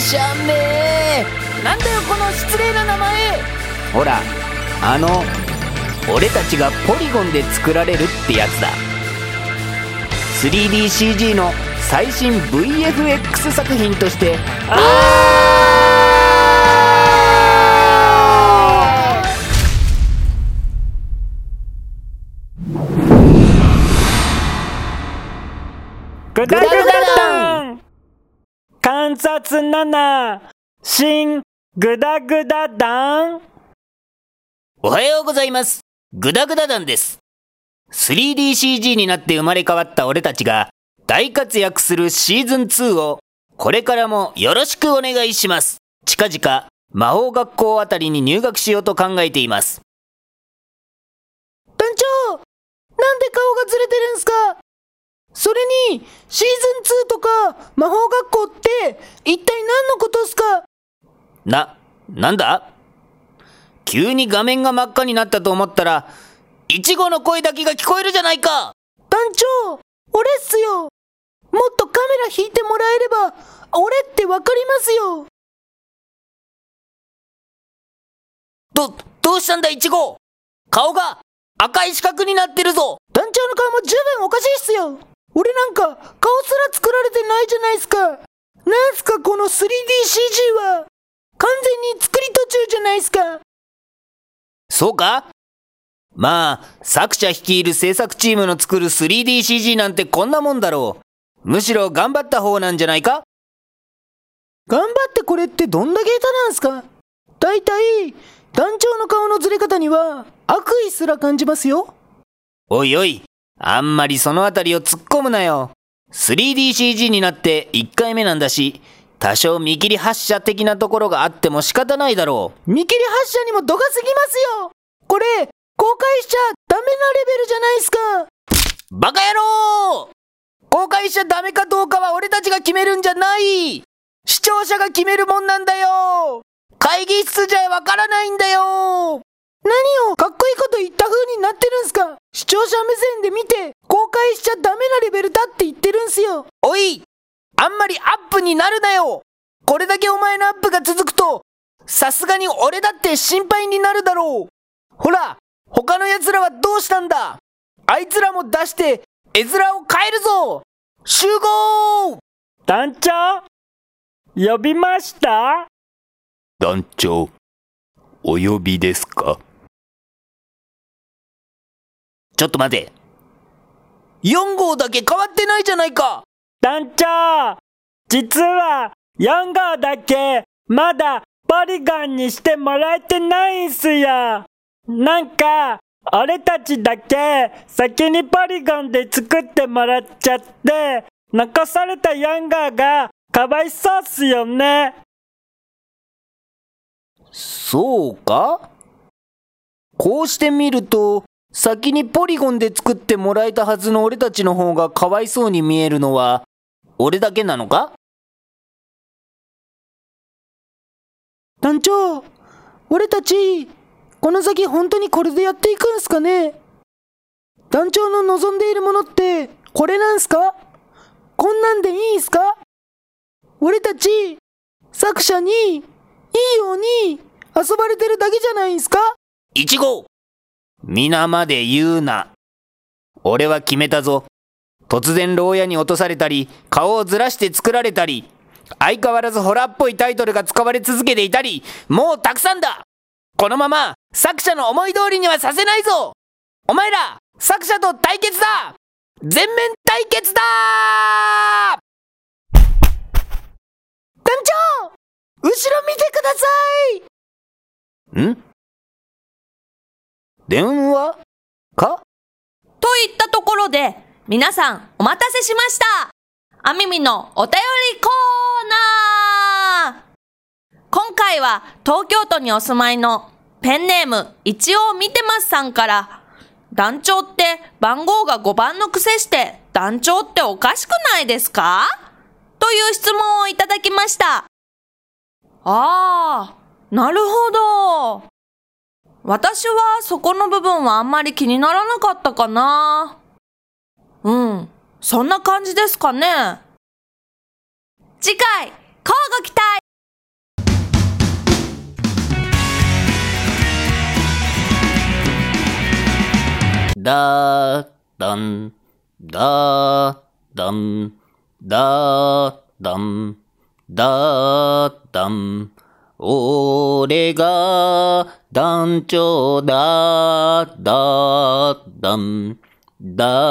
しゃめなんだよこの失礼な名前。ほらあの俺たちがポリゴンで作られるってやつだ。3DCG の最新 VFX 作品として。グダグダダン観察7新グダグダダンおはようございます。グダグダ団です。3DCG になって生まれ変わった俺たちが大活躍するシーズン2をこれからもよろしくお願いします。近々魔法学校あたりに入学しようと考えています。団長なんで顔がずれてるんすか？それにシーズン2とか魔法学校って一体何のことっすか？な、なんだ？急に画面が真っ赤になったと思ったら、イチゴの声だけが聞こえるじゃないか！団長俺っすよ。もっとカメラ引いてもらえれば俺ってわかりますよ。ど、どうしたんだイチゴ？顔が赤い四角になってるぞ！団長の顔も十分おかしいっすよ俺なんか顔すら作られてないじゃないっすか。なんすかこの 3DCG は。完全に作り途中じゃないっすか。そうか？まあ、作者率いる制作チームの作る 3DCG なんてこんなもんだろう。むしろ頑張った方なんじゃないか？頑張ってこれってどんだけ下手なんすか。大体、団長の顔のずれ方には悪意すら感じますよ。おいおい、あんまりそのあたりを突っ込むなよ。3DCG になって1回目なんだし、多少見切り発車的なところがあっても仕方ないだろう。見切り発車にも度が過ぎますよ。これ、公開しちゃダメなレベルじゃないすか。バカ野郎！公開しちゃダメかどうかは俺たちが決めるんじゃない。視聴者が決めるもんなんだよ。会議室じゃわからないんだよ。何をかっこいいこと言った風になってるんすか。視聴者目線で見て公開しちゃダメなレベルだって言ってるんすよ。おいあんまりアップになるなよ。これだけお前のアップが続くとさすがに俺だって心配になるだろう。ほら他の奴らはどうしたんだ。あいつらも出して絵面を変えるぞ。集合!団長呼びました？団長お呼びですか？ちょっと待て。4号だけ変わってないじゃないか団長実は4号だけまだポリゴンにしてもらえてないんすよ。なんか、俺たちだけ先にポリゴンで作ってもらっちゃって、残された4号がかわいそうっすよね。そうか？こうしてみると、先にポリゴンで作ってもらえたはずの俺たちの方がかわいそうに見えるのは、俺だけなのか？団長、俺たち、この先本当にこれでやっていくんすかね？団長の望んでいるものって、これなんすか？こんなんでいいんすか？俺たち、作者に、いいように遊ばれてるだけじゃないんすか？イチゴ皆まで言うな。俺は決めたぞ。突然牢屋に落とされたり、顔をずらして作られたり、相変わらずホラーっぽいタイトルが使われ続けていたり、もうたくさんだ。このまま作者の思い通りにはさせないぞ。お前ら、作者と対決だ。全面対決だ。団長後ろ見てください。ん？電話？か？といったところで、皆さんお待たせしました。あみみのお便りコーナー今回は東京都にお住まいのペンネーム一応見てますさんから、団長って番号が5番の癖して団長っておかしくないですか？という質問をいただきました。あー、なるほど。私はそこの部分はあんまり気にならなかったかな。うん、そんな感じですかね。次回、交互期待だだん、だだん、だだん、だだん。俺が団長だ、だ、だん、だ、